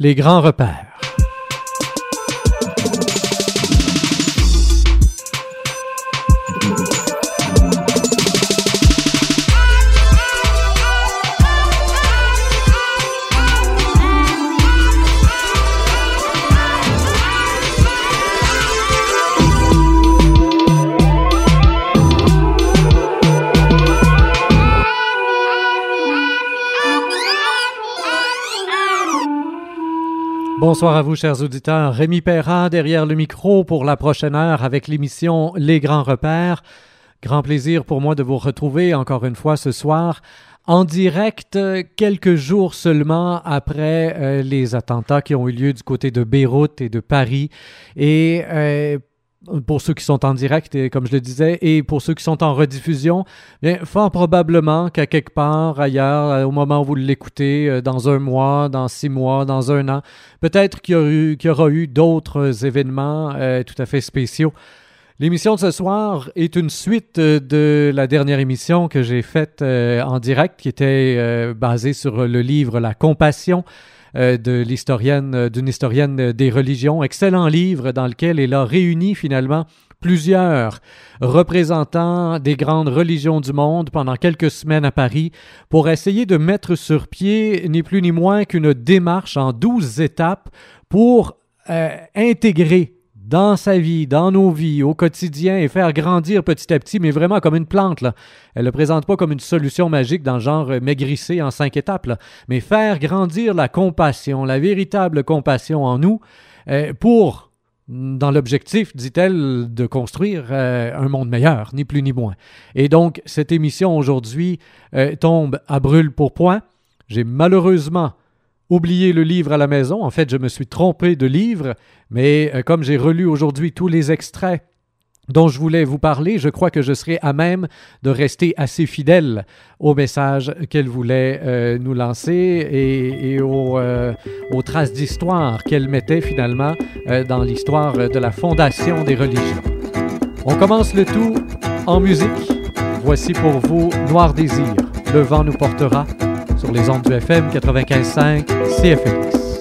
Les grands repères. Bonsoir à vous, chers auditeurs. Rémi Perra derrière le micro pour la prochaine heure avec l'émission Les Grands Repères. Grand plaisir pour moi de vous retrouver encore une fois ce soir en direct quelques jours seulement après euh, les attentats qui ont eu lieu du côté de Beyrouth et de Paris. Et euh, pour ceux qui sont en direct, et comme je le disais, et pour ceux qui sont en rediffusion, bien, fort probablement qu'à quelque part ailleurs, euh, au moment où vous l'écoutez, euh, dans un mois, dans six mois, dans un an, peut-être qu'il y, aura eu, d'autres événements euh, tout à fait spéciaux. L'émission de ce soir est une suite de la dernière émission que j'ai faite en direct, qui était basée sur le livre La Compassion de l'historienne, euh, d'une historienne des religions. Excellent livre dans lequel elle a réuni finalement plusieurs représentants des grandes religions du monde pendant quelques semaines à Paris pour essayer de mettre sur pied ni plus ni moins qu'une démarche en douze étapes pour euh, intégrer dans sa vie, dans nos vies, au quotidien et faire grandir petit à petit, mais vraiment comme une plante. Elle ne le présente pas comme une solution magique dans le genre euh, maigrisser en cinq étapes, mais faire grandir la compassion, la véritable compassion en nous euh, pour, dans l'objectif, dit-elle, de construire euh, un monde meilleur, ni plus ni moins. Et donc, cette émission aujourd'hui tombe à brûle pour point. J'ai malheureusement oublié le livre à la maison. En fait, je me suis trompé de livre, mais euh, comme j'ai relu aujourd'hui tous les extraits dont je voulais vous parler, je crois que je serai à même de rester assez fidèle au message qu'elle voulait euh, nous lancer et, euh, aux traces d'histoire qu'elle mettait finalement dans l'histoire de la fondation des religions. On commence le tout en musique. Voici pour vous Noir Désir. Le vent nous portera sur les ondes du FM 95.5 CFX.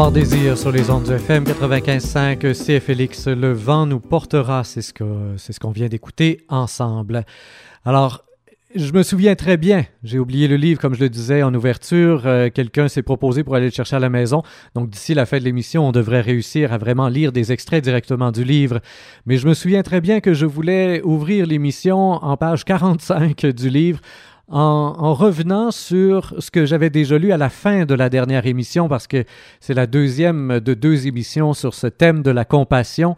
Soir Désir sur les ondes du FM 95.5 CFLX. Le vent nous portera, c'est ce c'est ce qu'on vient d'écouter ensemble. Alors, je me souviens très bien, j'ai oublié le livre comme je le disais en ouverture, euh, quelqu'un s'est proposé pour aller le chercher à la maison. Donc d'ici la fin de l'émission, on devrait réussir à vraiment lire des extraits directement du livre. Mais je me souviens très bien que je voulais ouvrir l'émission en page 45 du livre en, revenant sur ce que j'avais déjà lu à la fin de la dernière émission, parce que c'est la deuxième de deux émissions sur ce thème de la compassion.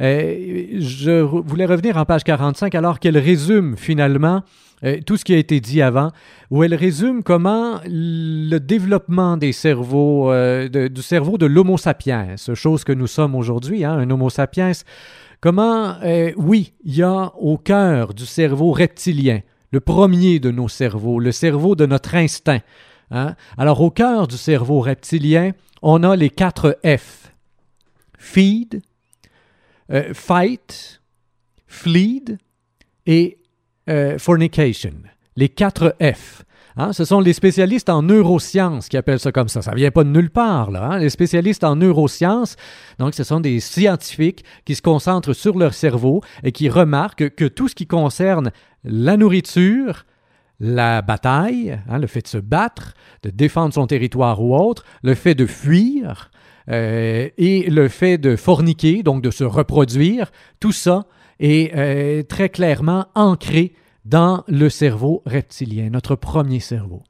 Euh, je voulais revenir en page 45 alors qu'elle résume finalement euh, tout ce qui a été dit avant, où elle résume comment le développement des cerveaux, euh, du cerveau de l'Homo sapiens, chose que nous sommes aujourd'hui, hein, un Homo sapiens, comment, oui, il y a au cœur du cerveau reptilien, le premier de nos cerveaux, le cerveau de notre instinct. Hein. Alors au cœur du cerveau reptilien, on a les quatre F. Feed, euh, fight, fleed et euh, fornication. Les quatre F. Hein? ce sont les spécialistes en neurosciences qui appellent ça comme ça. Ça vient pas de nulle part, là. Hein? Les spécialistes en neurosciences, donc ce sont des scientifiques qui se concentrent sur leur cerveau et qui remarquent que tout ce qui concerne la nourriture, la bataille, hein, le fait de se battre, de défendre son territoire ou autre, le fait de fuir euh, et le fait de forniquer, donc de se reproduire, tout ça est euh, très clairement ancré dans le cerveau reptilien, notre premier cerveau.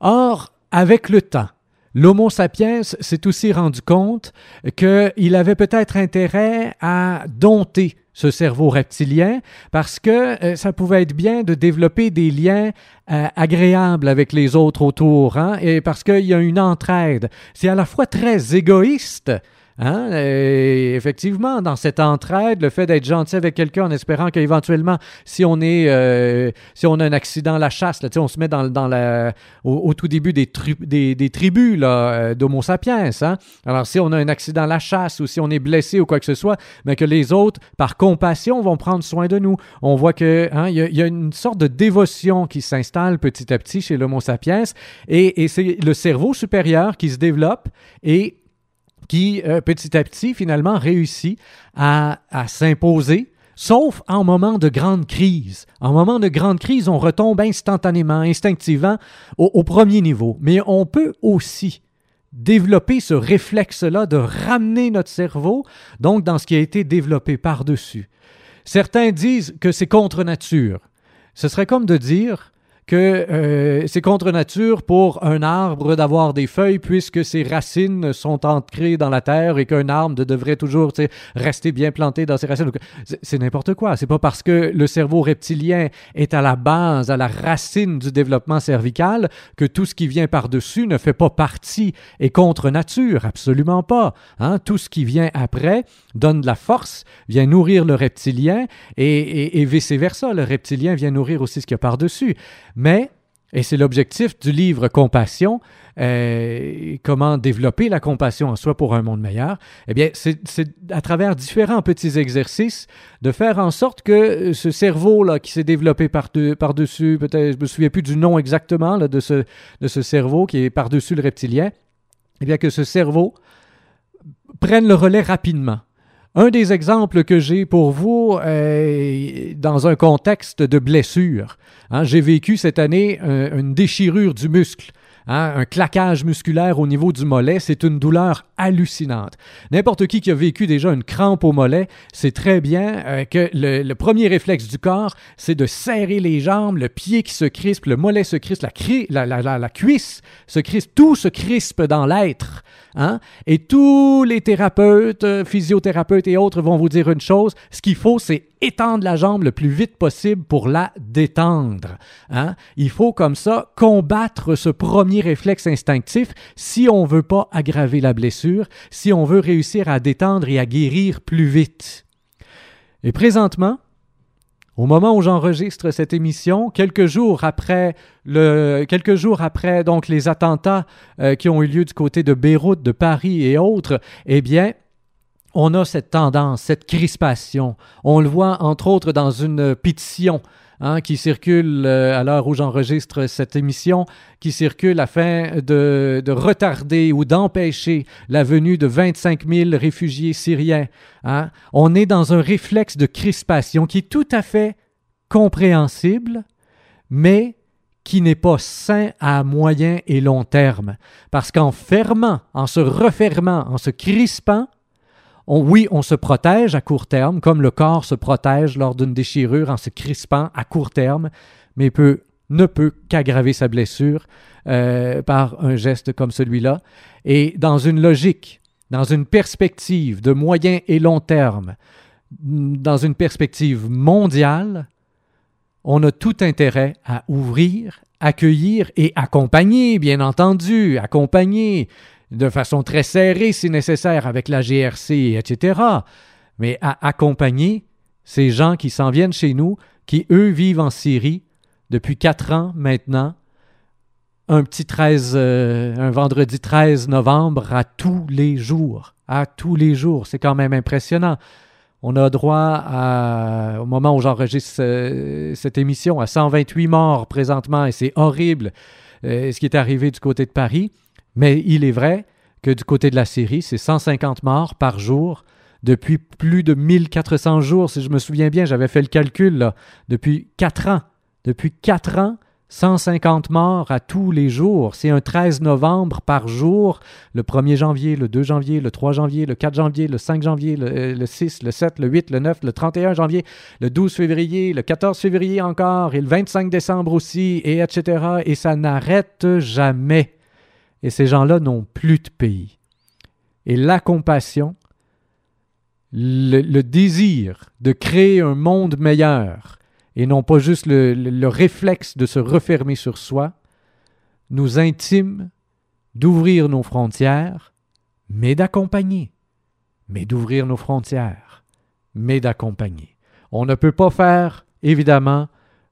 Or, avec le temps, l'Homo sapiens s'est aussi rendu compte qu'il avait peut-être intérêt à dompter ce cerveau reptilien, parce que euh, ça pouvait être bien de développer des liens euh, agréables avec les autres autour, hein, et parce qu'il y a une entraide. C'est à la fois très égoïste, Hein? effectivement, dans cette entraide, le fait d'être gentil avec quelqu'un en espérant qu'éventuellement, si on est, euh, si on a un accident la chasse, là, on se met dans, dans la, au, tout début des, des, tribus euh, d'Homo sapiens. Hein? Alors, si on a un accident la chasse ou si on est blessé ou quoi que ce soit, mais que les autres, par compassion, vont prendre soin de nous. On voit que hein, il y, a une sorte de dévotion qui s'installe petit à petit chez l'Homo sapiens et, et c'est le cerveau supérieur qui se développe et qui, euh, petit à petit, finalement, réussit à, s'imposer, sauf en moment de grande crise. En moment de grande crise, on retombe instantanément, instinctivement au, au premier niveau. Mais on peut aussi développer ce réflexe-là de ramener notre cerveau, donc dans ce qui a été développé par-dessus. Certains disent que c'est contre nature. Ce serait comme de dire que euh, c'est contre nature pour un arbre d'avoir des feuilles puisque ses racines sont ancrées dans la terre et qu'un arbre devrait toujours rester bien planté dans ses racines. C'est n'importe quoi. C'est pas parce que le cerveau reptilien est à la base, à la racine du développement cervical que tout ce qui vient par-dessus ne fait pas partie et contre nature. Absolument pas. Hein? Tout ce qui vient après donne de la force, vient nourrir le reptilien et, et, et vice-versa. Le reptilien vient nourrir aussi ce qu'il y a par-dessus. Mais, et c'est l'objectif du livre Compassion, euh, comment développer la compassion en soi pour un monde meilleur, eh bien, c'est à travers différents petits exercices de faire en sorte que ce cerveau-là qui s'est développé par-dessus, peut-être, je me souviens plus du nom exactement de, ce, de ce cerveau qui est par-dessus le reptilien, eh bien, que ce cerveau prenne le relais rapidement. Un des exemples que j'ai pour vous est dans un contexte de blessure. Hein, j'ai vécu cette année une déchirure du muscle. Hein, un claquage musculaire au niveau du mollet, c'est une douleur hallucinante. N'importe qui qui a vécu déjà une crampe au mollet sait très bien euh, que le, premier réflexe du corps, c'est de serrer les jambes, le pied qui se crispe, le mollet se crispe, la, cuisse se crispe, tout se crispe dans l'être. Hein? Et tous les thérapeutes, euh, physiothérapeutes et autres vont vous dire une chose, ce qu'il faut, c'est étendre la jambe le plus vite possible pour la détendre. Hein? Il faut comme ça combattre ce premier réflexe instinctif si on veut pas aggraver la blessure, si on veut réussir à détendre et à guérir plus vite. Et présentement, au moment où j'enregistre cette émission, quelques jours après le, quelques jours après donc les attentats euh, qui ont eu lieu du côté de Beyrouth, de Paris et autres, eh bien, on a cette tendance, cette crispation. On le voit entre autres dans une pétition hein, qui circule euh, à l'heure où j'enregistre cette émission, qui circule afin de, de retarder ou d'empêcher la venue de 25 000 réfugiés syriens. Hein. On est dans un réflexe de crispation qui est tout à fait compréhensible, mais qui n'est pas sain à moyen et long terme. Parce qu'en fermant, en se refermant, en se crispant, oui, on se protège à court terme, comme le corps se protège lors d'une déchirure en se crispant à court terme, mais peut, ne peut qu'aggraver sa blessure euh, par un geste comme celui-là. Et dans une logique, dans une perspective de moyen et long terme, dans une perspective mondiale, on a tout intérêt à ouvrir, accueillir et accompagner, bien entendu, accompagner de façon très serrée si nécessaire avec la GRC, etc. Mais à accompagner ces gens qui s'en viennent chez nous, qui eux vivent en Syrie depuis quatre ans maintenant, un petit 13, euh, un vendredi 13 novembre à tous les jours. À tous les jours. C'est quand même impressionnant. On a droit, à, au moment où j'enregistre euh, cette émission, à 128 morts présentement, et c'est horrible euh, ce qui est arrivé du côté de Paris. Mais il est vrai que du côté de la Syrie, c'est 150 morts par jour depuis plus de 1400 jours, si je me souviens bien, j'avais fait le calcul, depuis 4 ans. Depuis 4 ans, 150 morts à tous les jours. C'est un 13 novembre par jour, le 1er janvier, le 2 janvier, le 3 janvier, le 4 janvier, le 5 janvier, le, 6, le 7, le 8, le 9, le 31 janvier, le 12 février, le 14 février encore, et le 25 décembre aussi, et etc. Et ça n'arrête jamais et ces gens-là n'ont plus de pays. Et la compassion, le, désir de créer un monde meilleur, et non pas juste le, le réflexe de se refermer sur soi, nous intime d'ouvrir nos frontières, mais d'accompagner, mais d'ouvrir nos frontières, mais d'accompagner. On ne peut pas faire, évidemment,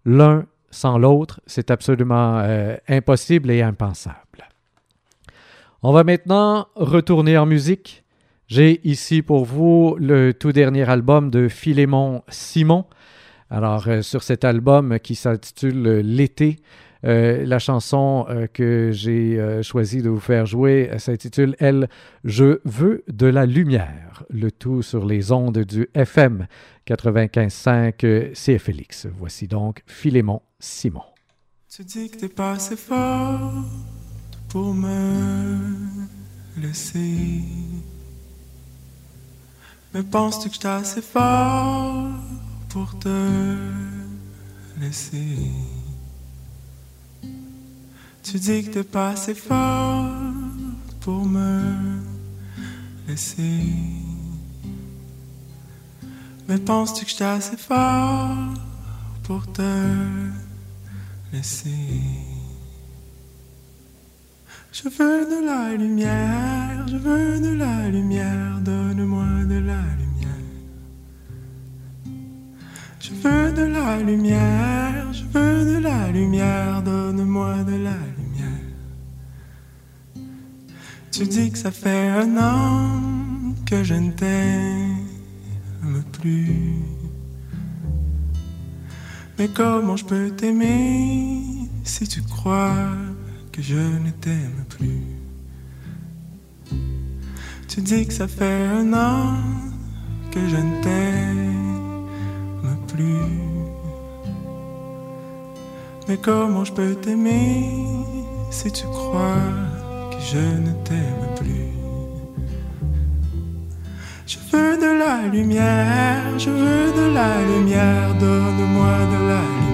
l'un sans l'autre, c'est absolument euh, impossible et impensable. On va maintenant retourner en musique. J'ai ici pour vous le tout dernier album de Philémon Simon. Alors, euh, sur cet album qui s'intitule L'été, euh, la chanson euh, que j'ai choisi de vous faire jouer s'intitule Elle, je veux de la lumière. Le tout sur les ondes du FM 95.5 CFLX. Voici donc Philémon Simon. Tu dis que t'es pas assez fort pour me laisser. Mais penses-tu que j'étais assez fort pour te laisser? Tu dis que t'es pas assez fort pour me laisser. Mais penses-tu que j'étais assez fort pour te laisser? Je veux de la lumière, je veux de la lumière, donne-moi de la lumière. Je veux de la lumière, je veux de la lumière, donne-moi de la lumière. Tu dis que ça fait un an que je ne t'aime plus. Mais comment je peux t'aimer si tu crois que je ne t'aime Tu dis que ça fait un an que je ne t'aime plus. Mais comment je peux t'aimer si tu crois que je ne t'aime plus? Je veux de la lumière, je veux de la lumière, donne-moi de la lumière.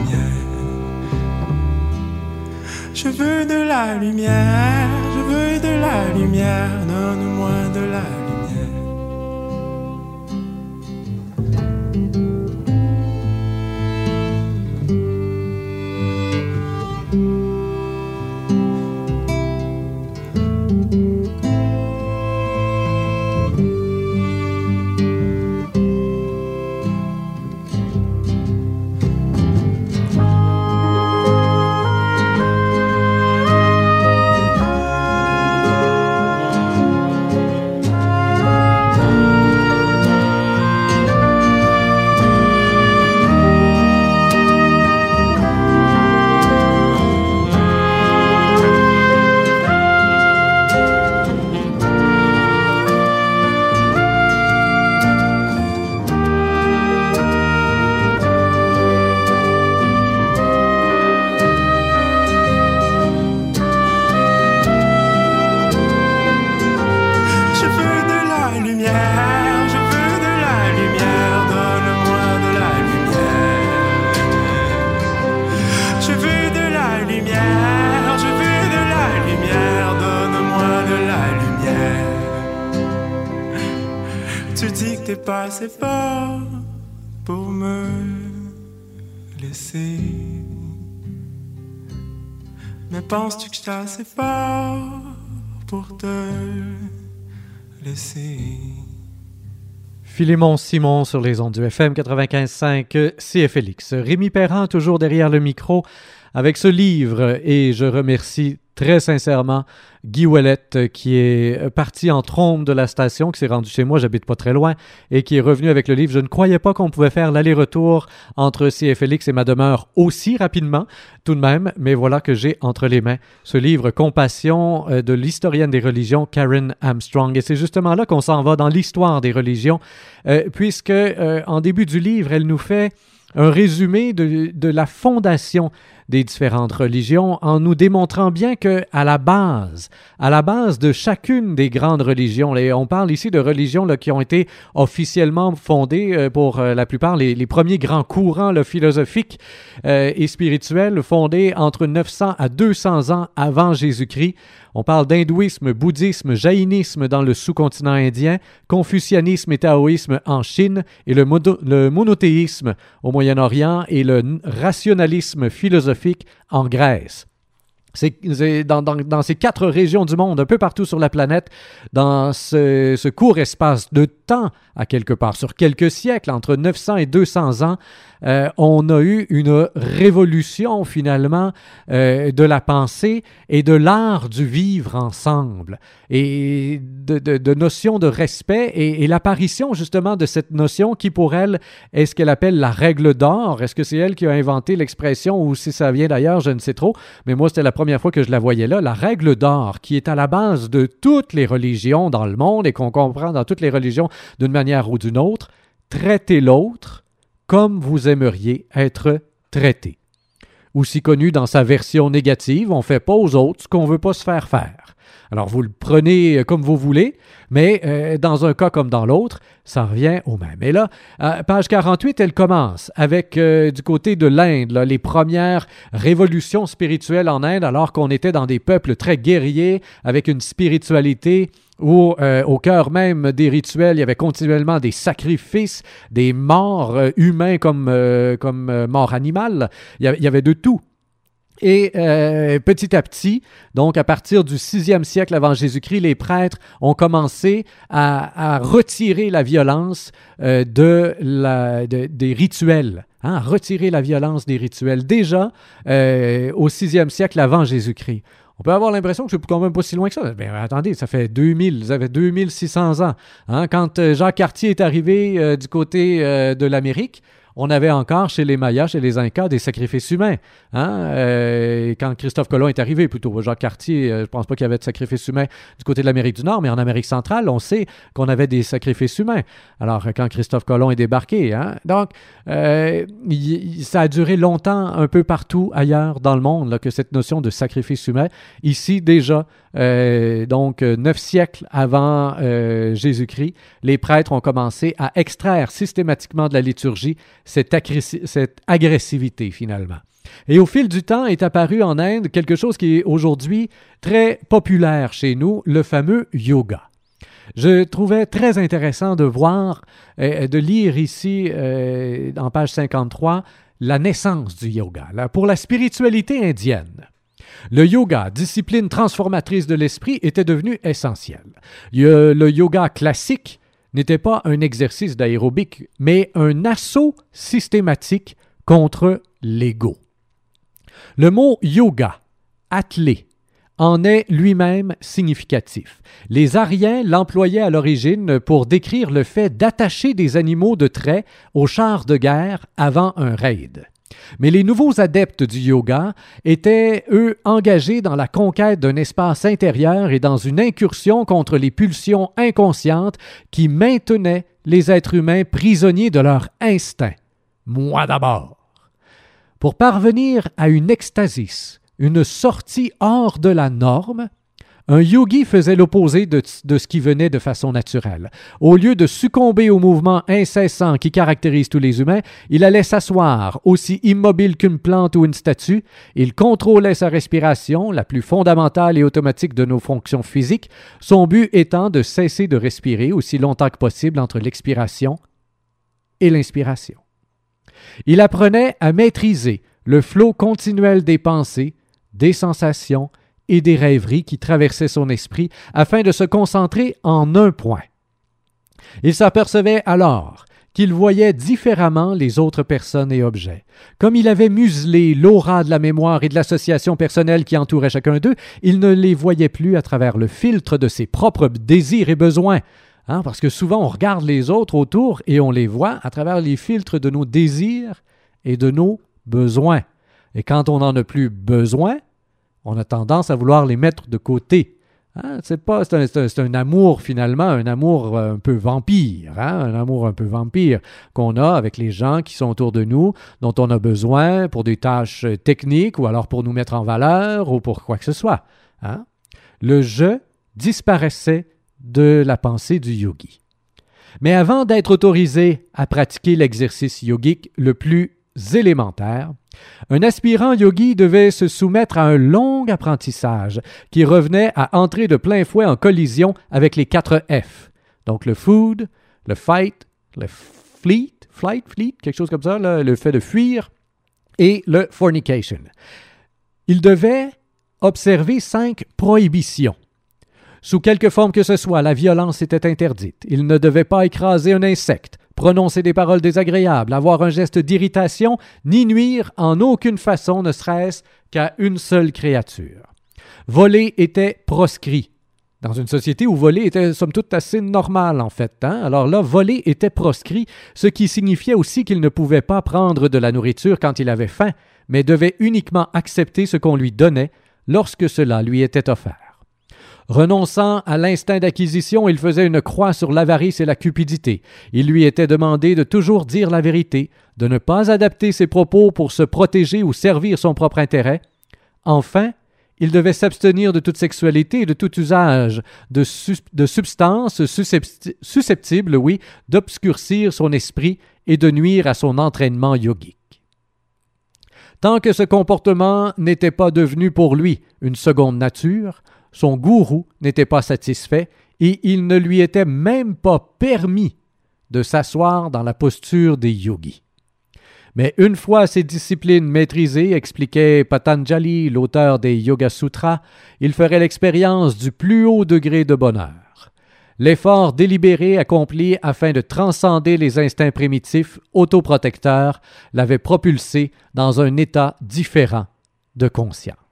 Je veux de la lumière, je veux de la lumière, donne-moi de la lumière. Philémon Simon sur les ondes du FM 95.5 CFLX. Rémi Perrin toujours derrière le micro avec ce livre et je remercie très sincèrement Guy Ouellette euh, qui est parti en trombe de la station, qui s'est rendu chez moi, j'habite pas très loin, et qui est revenu avec le livre. Je ne croyais pas qu'on pouvait faire l'aller-retour entre CFLX et ma demeure aussi rapidement, tout de même, mais voilà que j'ai entre les mains ce livre Compassion euh, de l'historienne des religions Karen Armstrong. Et c'est justement là qu'on s'en va dans l'histoire des religions, euh, puisque en début du livre, elle nous fait un résumé de la fondation des différentes religions en nous démontrant bien que à la base, à la base de chacune des grandes religions, et on parle ici de religions là, qui ont été officiellement fondées euh, pour euh, la plupart les, les, premiers grands courants philosophiques euh, et spirituels fondés entre 900 à 200 ans avant Jésus-Christ. On parle d'hindouisme, bouddhisme, jaïnisme dans le sous-continent indien, confucianisme et taoïsme en Chine, et le, monothéisme au Moyen-Orient et le rationalisme philosophique en Grèce. Dans, ces quatre régions du monde, un peu partout sur la planète, dans ce court espace de temps, à quelque part, sur quelques siècles, entre 900 et 200 ans, euh, on a eu une révolution finalement euh, de la pensée et de l'art du vivre ensemble et de, de, de notion de respect et, et l'apparition justement de cette notion qui pour elle est ce qu'elle appelle la règle d'or. Est-ce que c'est elle qui a inventé l'expression ou si ça vient d'ailleurs, je ne sais trop, mais moi c'était la première fois que je la voyais là, la règle d'or qui est à la base de toutes les religions dans le monde et qu'on comprend dans toutes les religions d'une manière ou d'une autre, traiter l'autre comme vous aimeriez être traité. Aussi connu dans sa version négative, on ne fait pas aux autres ce qu'on ne veut pas se faire faire. Alors vous le prenez comme vous voulez, mais euh, dans un cas comme dans l'autre, ça revient au même. Et là, euh, page 48, elle commence avec euh, du côté de l'Inde, les premières révolutions spirituelles en Inde, alors qu'on était dans des peuples très guerriers, avec une spiritualité où euh, au cœur même des rituels, il y avait continuellement des sacrifices, des morts euh, humains comme, euh, comme morts animales. Il y, avait, de tout. Et petit à petit, donc à partir du sixième siècle avant Jésus-Christ, les prêtres ont commencé à, à retirer la violence de des rituels. Hein, retirer la violence des rituels déjà au sixième siècle avant Jésus-Christ. On peut avoir l'impression que c'est quand même pas si loin que ça. Mais ben, attendez, ça fait 2000, vous avez 2600 ans. Hein? Quand Jacques Cartier est arrivé euh, du côté euh, de l'Amérique, on avait encore chez les Mayas, chez les Incas, des sacrifices humains. Hein? Euh, quand Christophe Colomb est arrivé, plutôt Jacques Cartier, euh, je pense pas qu'il y avait de sacrifices humains du côté de l'Amérique du Nord, mais en Amérique centrale, on sait qu'on avait des sacrifices humains. Alors, quand Christophe Colomb est débarqué, hein? donc, euh, ça a duré longtemps un peu partout ailleurs dans le monde, que cette notion de sacrifice humain. Ici, déjà, euh, donc neuf siècles avant euh, Jésus-Christ, les prêtres ont commencé à extraire systématiquement de la liturgie cette, agressivité finalement. Et au fil du temps est apparu en Inde quelque chose qui est aujourd'hui très populaire chez nous, le fameux yoga. Je trouvais très intéressant de voir, euh, de lire ici euh, en page 53, la naissance du yoga. Pour la spiritualité indienne, le yoga, discipline transformatrice de l'esprit, était devenu essentiel. Le yoga classique n'était pas un exercice d'aérobic, mais un assaut systématique contre l'ego. Le mot yoga, attelé, en est lui-même significatif. Les Aryens l'employaient à l'origine pour décrire le fait d'attacher des animaux de trait aux chars de guerre avant un raid. Mais les nouveaux adeptes du yoga étaient, eux, engagés dans la conquête d'un espace intérieur et dans une incursion contre les pulsions inconscientes qui maintenaient les êtres humains prisonniers de leur instinct. Moi d'abord. Pour parvenir à une extasis, une sortie hors de la norme, Un yogi faisait l'opposé de, de ce qui venait de façon naturelle. Au lieu de succomber au mouvement incessant qui caractérise tous les humains, il allait s'asseoir, aussi immobile qu'une plante ou une statue. Il contrôlait sa respiration, la plus fondamentale et automatique de nos fonctions physiques, son but étant de cesser de respirer aussi longtemps que possible entre l'expiration et l'inspiration. Il apprenait à maîtriser le flot continuel des pensées, des sensations et des rêveries qui traversaient son esprit afin de se concentrer en un point. Il s'apercevait alors qu'il voyait différemment les autres personnes et objets. Comme il avait muselé l'aura de la mémoire et de l'association personnelle qui entourait chacun d'eux, il ne les voyait plus à travers le filtre de ses propres désirs et besoins. Hein, parce que souvent on regarde les autres autour et on les voit à travers les filtres de nos désirs et de nos besoins. Et quand on n'en a plus besoin, on a tendance à vouloir les mettre de côté. Hein, c'est un, amour finalement, un amour euh, un peu vampire, hein, un amour un peu vampire qu'on a avec les gens qui sont autour de nous, dont on a besoin pour des tâches techniques ou alors pour nous mettre en valeur ou pour quoi que ce soit. Hein. Le je disparaissait de la pensée du yogi. Mais avant d'être autorisé à pratiquer l'exercice yogique le plus élémentaire, un aspirant yogi devait se soumettre à un long apprentissage qui revenait à entrer de plein fouet en collision avec les quatre F. Donc le food, le fight, le fleet, flight, fleet, quelque chose comme ça, le fait de fuir, et le fornication. Il devait observer cinq prohibitions. Sous quelque forme que ce soit, la violence était interdite. Il ne devait pas écraser un insecte, prononcer des paroles désagréables, avoir un geste d'irritation, ni nuire en aucune façon, ne serait-ce qu'à une seule créature. Voler était proscrit. Dans une société où voler était somme toute assez normal, en fait. Hein? Alors là, voler était proscrit, ce qui signifiait aussi qu'il ne pouvait pas prendre de la nourriture quand il avait faim, mais devait uniquement accepter ce qu'on lui donnait lorsque cela lui était offert. Renonçant à l'instinct d'acquisition, il faisait une croix sur l'avarice et la cupidité. Il lui était demandé de toujours dire la vérité, de ne pas adapter ses propos pour se protéger ou servir son propre intérêt. Enfin, il devait s'abstenir de toute sexualité et de tout usage de, de substances susceptibles, oui, d'obscurcir son esprit et de nuire à son entraînement yogique. Tant que ce comportement n'était pas devenu pour lui une seconde nature, son gourou n'était pas satisfait et il ne lui était même pas permis de s'asseoir dans la posture des yogis. Mais une fois ces disciplines maîtrisées, expliquait Patanjali, l'auteur des Yoga Sutras, il ferait l'expérience du plus haut degré de bonheur. L'effort délibéré accompli afin de transcender les instincts primitifs autoprotecteurs l'avait propulsé dans un état différent de conscience.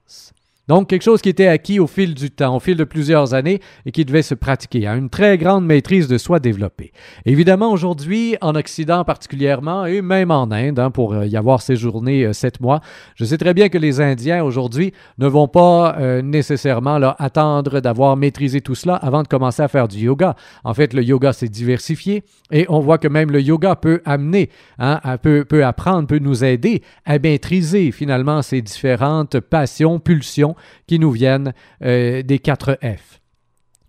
Donc, quelque chose qui était acquis au fil du temps, au fil de plusieurs années et qui devait se pratiquer, à une très grande maîtrise de soi développée. Évidemment, aujourd'hui, en Occident particulièrement, et même en Inde, hein, pour euh, y avoir séjourné euh, sept mois, je sais très bien que les Indiens aujourd'hui ne vont pas euh, nécessairement là, attendre d'avoir maîtrisé tout cela avant de commencer à faire du yoga. En fait, le yoga s'est diversifié et on voit que même le yoga peut amener, hein, peut apprendre, peut nous aider à maîtriser finalement ces différentes passions, pulsions qui nous viennent euh, des quatre F,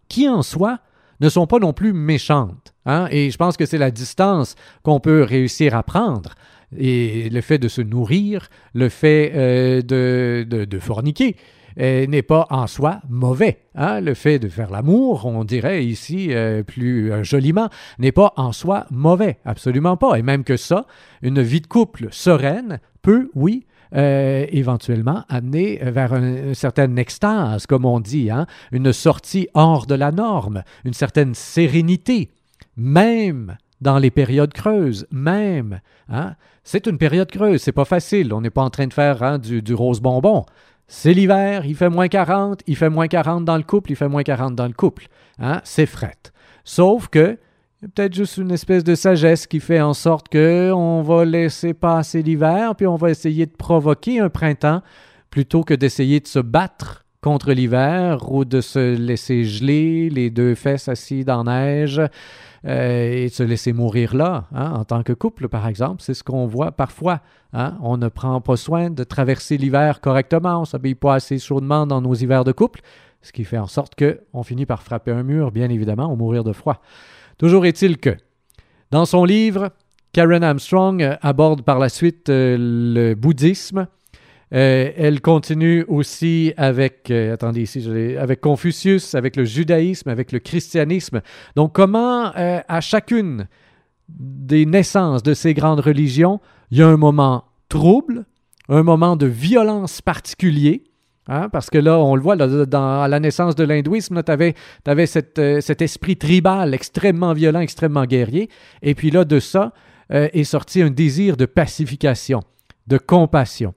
qui en soi ne sont pas non plus méchantes. Hein? Et je pense que c'est la distance qu'on peut réussir à prendre. Et le fait de se nourrir, le fait euh, de, de, forniquer, euh, n'est pas en soi mauvais. Hein? Le fait de faire l'amour, on dirait ici plus joliment, n'est pas en soi mauvais, absolument pas. Et même que ça, une vie de couple sereine peut, oui, euh, éventuellement amener vers une, certaine extase, comme on dit, hein, une sortie hors de la norme, une certaine sérénité, même dans les périodes creuses, même. Hein. C'est une période creuse, c'est pas facile. On n'est pas en train de faire hein, du, du rose bonbon. C'est l'hiver, il fait moins 40, il fait moins 40 dans le couple, il fait moins 40 dans le couple. Hein? C'est fret. Sauf que peut-être juste une espèce de sagesse qui fait en sorte qu'on va laisser passer l'hiver, puis on va essayer de provoquer un printemps plutôt que d'essayer de se battre contre l'hiver ou de se laisser geler les deux fesses assises dans neige euh, et de se laisser mourir là, hein, en tant que couple, par exemple. C'est ce qu'on voit parfois. Hein. On ne prend pas soin de traverser l'hiver correctement, on ne s'habille pas assez chaudement dans nos hivers de couple. ce qui fait en sorte qu'on finit par frapper un mur, bien évidemment, ou mourir de froid. Toujours est-il que, dans son livre, Karen Armstrong aborde par la suite euh, le bouddhisme. Euh, elle continue aussi avec, euh, avec Confucius, avec le judaïsme, avec le christianisme. Donc comment euh, à chacune des naissances de ces grandes religions, il y a un moment trouble, un moment de violence particulier. Hein, parce que là, on le voit, là, à la naissance de l'hindouisme, tu avais, cet esprit tribal extrêmement violent, extrêmement guerrier. Et puis là, de ça euh, est sorti un désir de pacification, de compassion.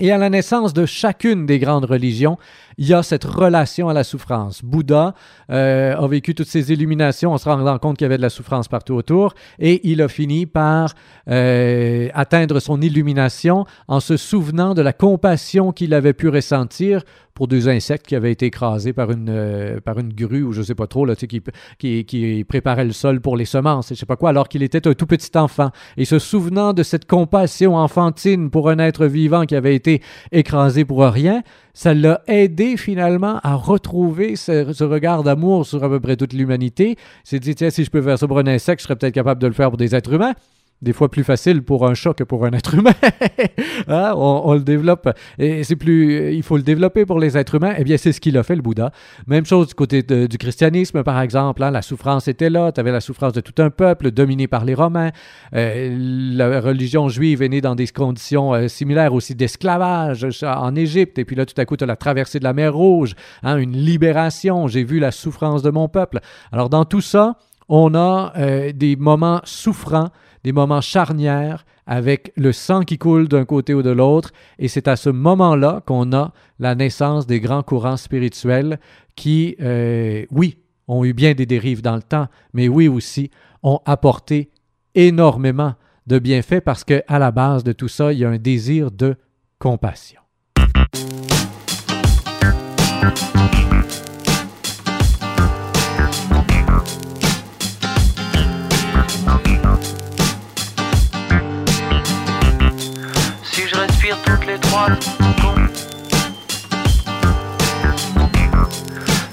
Et à la naissance de chacune des grandes religions, il y a cette relation à la souffrance. Bouddha euh, a vécu toutes ces illuminations en se rendant compte qu'il y avait de la souffrance partout autour, et il a fini par euh, atteindre son illumination en se souvenant de la compassion qu'il avait pu ressentir pour deux insectes qui avaient été écrasés par une, euh, par une grue ou je sais pas trop, là, qui, qui préparait le sol pour les semences et je sais pas quoi, alors qu'il était un tout petit enfant. Et se souvenant de cette compassion enfantine pour un être vivant qui avait été écrasé pour rien, ça l'a aidé finalement à retrouver ce, regard d'amour sur à peu près toute l'humanité. Il s'est dit, tiens, si je peux faire ça pour un insecte, je serais peut-être capable de le faire pour des êtres humains des fois plus facile pour un chat que pour un être humain. Hein, on, le développe et c'est plus, il faut le développer pour les êtres humains. Eh bien, c'est ce qu'il a fait le Bouddha. Même chose du côté du christianisme, par exemple. hein, la souffrance était là. Tu avais la souffrance de tout un peuple dominé par les Romains. Euh, la religion juive est née dans des conditions euh, similaires aussi d'esclavage en Égypte. Et puis là, tout à coup, tu as la traversée de la mer Rouge, hein, une libération. J'ai vu la souffrance de mon peuple. Alors, dans tout ça, on a euh, des moments souffrants, des moments charnières avec le sang qui coule d'un côté ou de l'autre. Et c'est à ce moment-là qu'on a la naissance des grands courants spirituels qui, euh, oui, ont eu bien des dérives dans le temps, mais oui aussi, ont apporté énormément de bienfaits parce qu'à la base de tout ça, il y a un désir de compassion.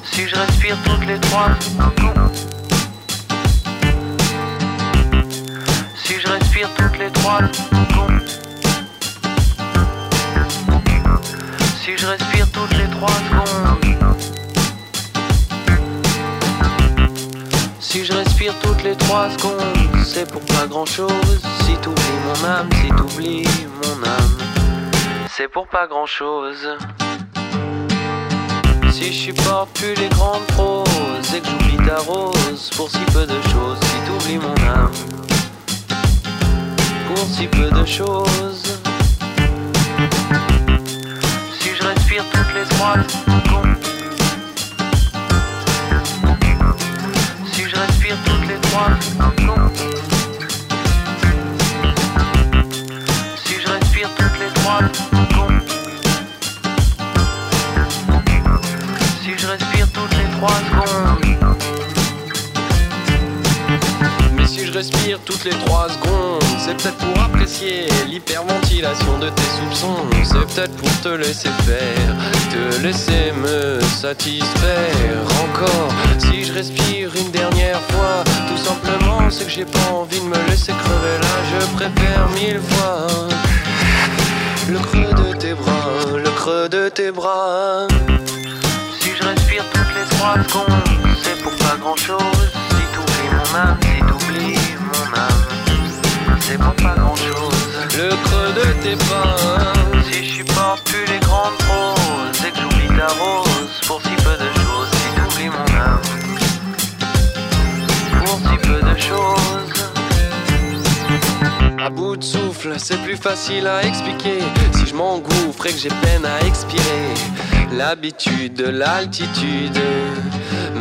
Si je respire toutes les trois. Si je respire toutes les trois. Si je respire toutes les trois secondes. Si je respire toutes les trois secondes, c'est pour pas grand chose. Si t'oublies mon âme, si t'oublies mon âme, c'est pour pas grand chose. Si je supporte plus les grandes proses et que j'oublie ta rose pour si peu de choses, si t'oublies mon âme, pour si peu de choses. Si je respire toutes les trois. Pour te laisser faire, te laisser me satisfaire encore. Si je respire une dernière fois, tout simplement, c'est que j'ai pas envie de me laisser crever là. Je préfère mille fois le creux de tes bras, le creux de tes bras. Si je respire toutes les trois secondes, c'est pour pas grand chose. Si t'oublies mon âme, si t'oublies mon âme, c'est pour pas grand chose. Le creux de tes bras. Plus les grandes proses et que j'oublie ta rose pour si peu de choses, si t'oublies mon âme, pour si peu de choses. À bout de souffle, c'est plus facile à expliquer. Si je m'engouffre et que j'ai peine à expirer, l'habitude, l'altitude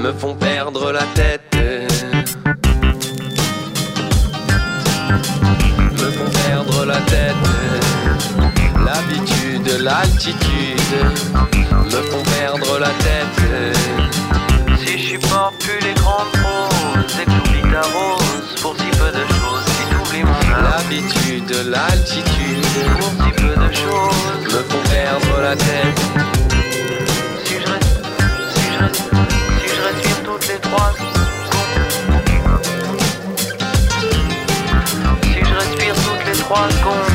me font perdre la tête. Me font perdre la tête. L'habitude, l'altitude me font perdre la tête. Si je supporte plus les grandes proses et que j'oublie ta rose pour si peu de choses, si t'oublies mon âme, L'habitude, l'altitude pour si peu de choses. me font perdre la tête. Si je, si je, res- si je respire toutes les trois Si je respire toutes les trois secondes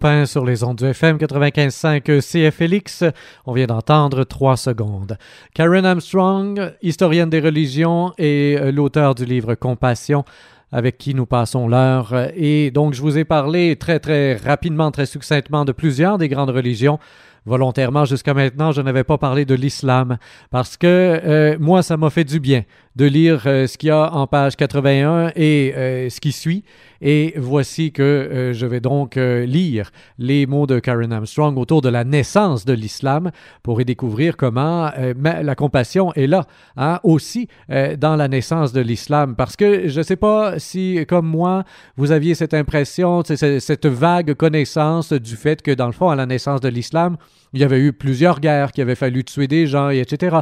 Pain sur les ondes du FM 95.5 CFLX. On vient d'entendre trois secondes. Karen Armstrong, historienne des religions et euh, l'auteur du livre Compassion, avec qui nous passons l'heure. Et donc, je vous ai parlé très, très rapidement, très succinctement de plusieurs des grandes religions. Volontairement, jusqu'à maintenant, je n'avais pas parlé de l'islam parce que euh, moi, ça m'a fait du bien de lire euh, ce qu'il y a en page 81 et euh, ce qui suit. Et voici que euh, je vais donc lire les mots de Karen Armstrong autour de la naissance de l'islam pour y découvrir comment la compassion est là hein, aussi dans la naissance de l'islam. Parce que je ne sais pas si, comme moi, vous aviez cette impression, cette vague connaissance du fait que, dans le fond, à la naissance de l'islam, il y avait eu plusieurs guerres, qu'il avait fallu tuer des gens, et etc.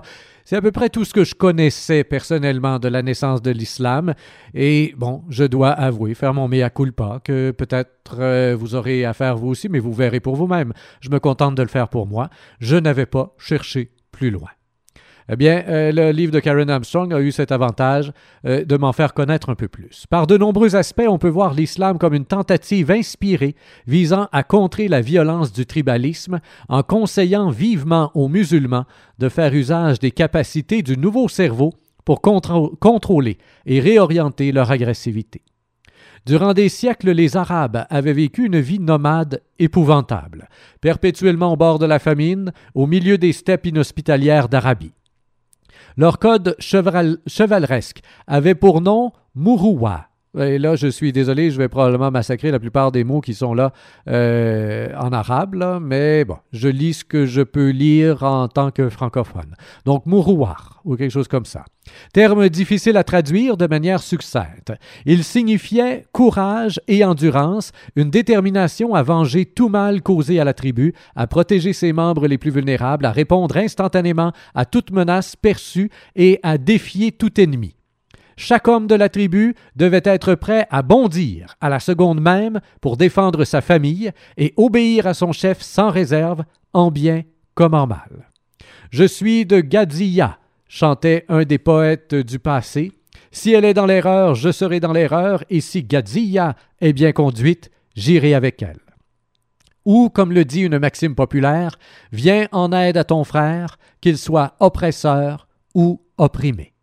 C'est à peu près tout ce que je connaissais personnellement de la naissance de l'islam. Et bon, je dois avouer, faire mon mea culpa, que peut-être euh, vous aurez à faire vous aussi, mais vous verrez pour vous-même. Je me contente de le faire pour moi. Je n'avais pas cherché plus loin. Eh bien, euh, le livre de Karen Armstrong a eu cet avantage euh, de m'en faire connaître un peu plus. Par de nombreux aspects, on peut voir l'islam comme une tentative inspirée visant à contrer la violence du tribalisme en conseillant vivement aux musulmans de faire usage des capacités du nouveau cerveau pour contrôler et réorienter leur agressivité. Durant des siècles, les Arabes avaient vécu une vie nomade épouvantable, perpétuellement au bord de la famine, au milieu des steppes inhospitalières d'Arabie. Leur code cheval- chevaleresque avait pour nom Mouroua. Et là, je suis désolé, je vais probablement massacrer la plupart des mots qui sont là euh, en arabe, là, mais bon, je lis ce que je peux lire en tant que francophone. Donc, Mourouar, ou quelque chose comme ça. Terme difficile à traduire de manière succincte. Il signifiait courage et endurance, une détermination à venger tout mal causé à la tribu, à protéger ses membres les plus vulnérables, à répondre instantanément à toute menace perçue et à défier tout ennemi. Chaque homme de la tribu devait être prêt à bondir à la seconde même pour défendre sa famille et obéir à son chef sans réserve, en bien comme en mal. Je suis de Gadzia, chantait un des poètes du passé. Si elle est dans l'erreur, je serai dans l'erreur, et si Gadzia est bien conduite, j'irai avec elle. Ou, comme le dit une maxime populaire, viens en aide à ton frère, qu'il soit oppresseur ou opprimé.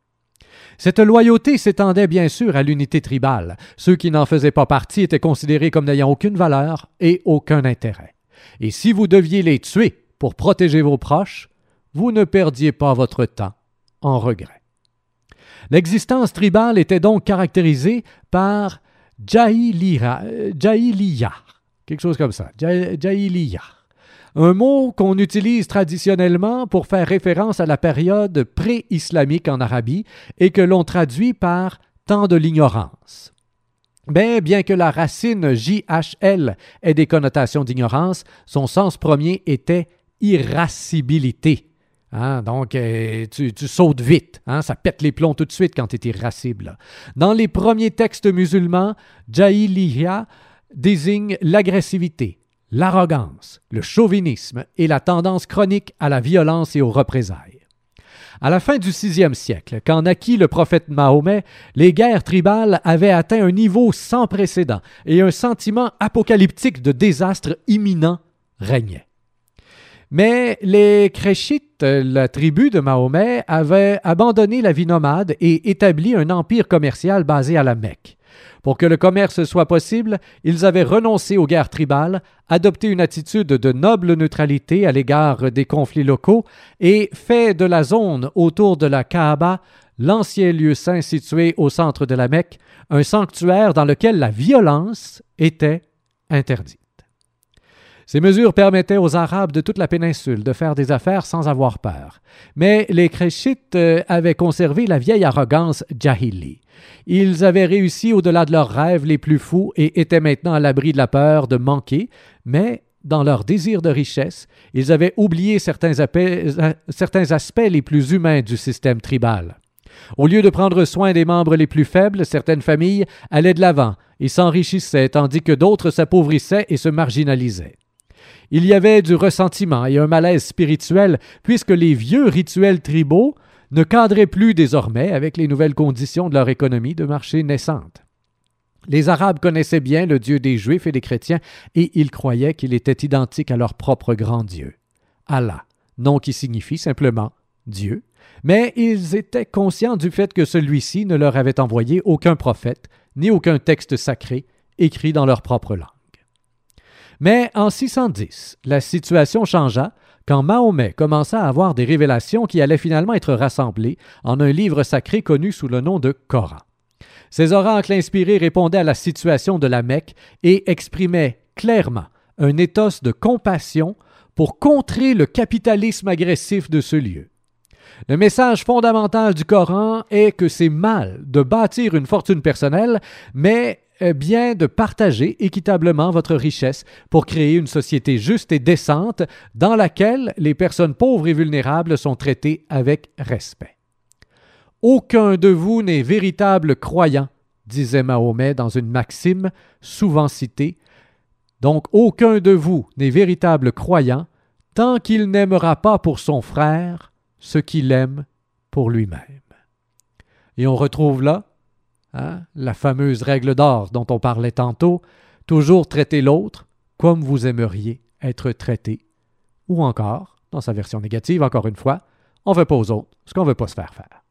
Cette loyauté s'étendait bien sûr à l'unité tribale. Ceux qui n'en faisaient pas partie étaient considérés comme n'ayant aucune valeur et aucun intérêt. Et si vous deviez les tuer pour protéger vos proches, vous ne perdiez pas votre temps en regret. L'existence tribale était donc caractérisée par jahiliya, euh, quelque chose comme ça. Un mot qu'on utilise traditionnellement pour faire référence à la période pré-islamique en Arabie et que l'on traduit par temps de l'ignorance. Mais bien que la racine JHL ait des connotations d'ignorance, son sens premier était irascibilité. Hein, donc, euh, tu, tu sautes vite. hein, ça pète les plombs tout de suite quand tu es irascible. Dans les premiers textes musulmans, Jahiliya désigne l'agressivité, l'arrogance, le chauvinisme et la tendance chronique à la violence et aux représailles. À la fin du VIe siècle, quand naquit le prophète Mahomet, les guerres tribales avaient atteint un niveau sans précédent et un sentiment apocalyptique de désastre imminent régnait. Mais les Créchites, la tribu de Mahomet, avaient abandonné la vie nomade et établi un empire commercial basé à la Mecque. Pour que le commerce soit possible, ils avaient renoncé aux guerres tribales, adopté une attitude de noble neutralité à l'égard des conflits locaux et fait de la zone autour de la Kaaba, l'ancien lieu saint situé au centre de la Mecque, un sanctuaire dans lequel la violence était interdite. Ces mesures permettaient aux Arabes de toute la péninsule de faire des affaires sans avoir peur. Mais les Créchites euh, avaient conservé la vieille arrogance jahili. Ils avaient réussi au-delà de leurs rêves les plus fous et étaient maintenant à l'abri de la peur de manquer, mais dans leur désir de richesse, ils avaient oublié certains, aspects les plus humains du système tribal. Au lieu de prendre soin des membres les plus faibles, certaines familles allaient de l'avant et s'enrichissaient, tandis que d'autres s'appauvrissaient et se marginalisaient. Il y avait du ressentiment et un malaise spirituel, puisque les vieux rituels tribaux ne cadraient plus désormais avec les nouvelles conditions de leur économie de marché naissante. Les Arabes connaissaient bien le Dieu des Juifs et des chrétiens, et ils croyaient qu'il était identique à leur propre grand Dieu, Allah, nom qui signifie simplement Dieu, mais ils étaient conscients du fait que celui-ci ne leur avait envoyé aucun prophète, ni aucun texte sacré écrit dans leur propre langue. Mais en 610, la situation changea quand Mahomet commença à avoir des révélations qui allaient finalement être rassemblées en un livre sacré connu sous le nom de Coran. Ces oracles inspirés répondaient à la situation de la Mecque et exprimaient clairement un éthos de compassion pour contrer le capitalisme agressif de ce lieu. Le message fondamental du Coran est que c'est mal de bâtir une fortune personnelle, mais bien de partager équitablement votre richesse pour créer une société juste et décente dans laquelle les personnes pauvres et vulnérables sont traitées avec respect. Aucun de vous n'est véritable croyant, disait Mahomet dans une maxime souvent citée. Donc aucun de vous n'est véritable croyant tant qu'il n'aimera pas pour son frère ce qu'il aime pour lui-même. Et on retrouve là hein, la fameuse règle d'or dont on parlait tantôt, toujours traiter l'autre comme vous aimeriez être traité, ou encore, dans sa version négative, encore une fois, on ne veut pas aux autres ce qu'on ne veut pas se faire faire.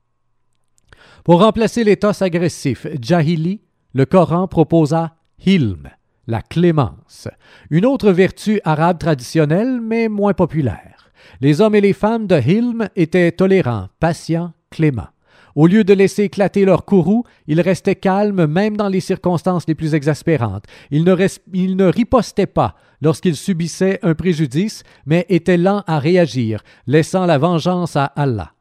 Pour remplacer l'éthos agressif Jahili, le Coran proposa Hilm, la clémence, une autre vertu arabe traditionnelle mais moins populaire. Les hommes et les femmes de Hilm étaient tolérants, patients, cléments. Au lieu de laisser éclater leur courroux, ils restaient calmes même dans les circonstances les plus exaspérantes. Ils ne, ripostaient pas lorsqu'ils subissaient un préjudice, mais étaient lents à réagir, laissant la vengeance à Allah.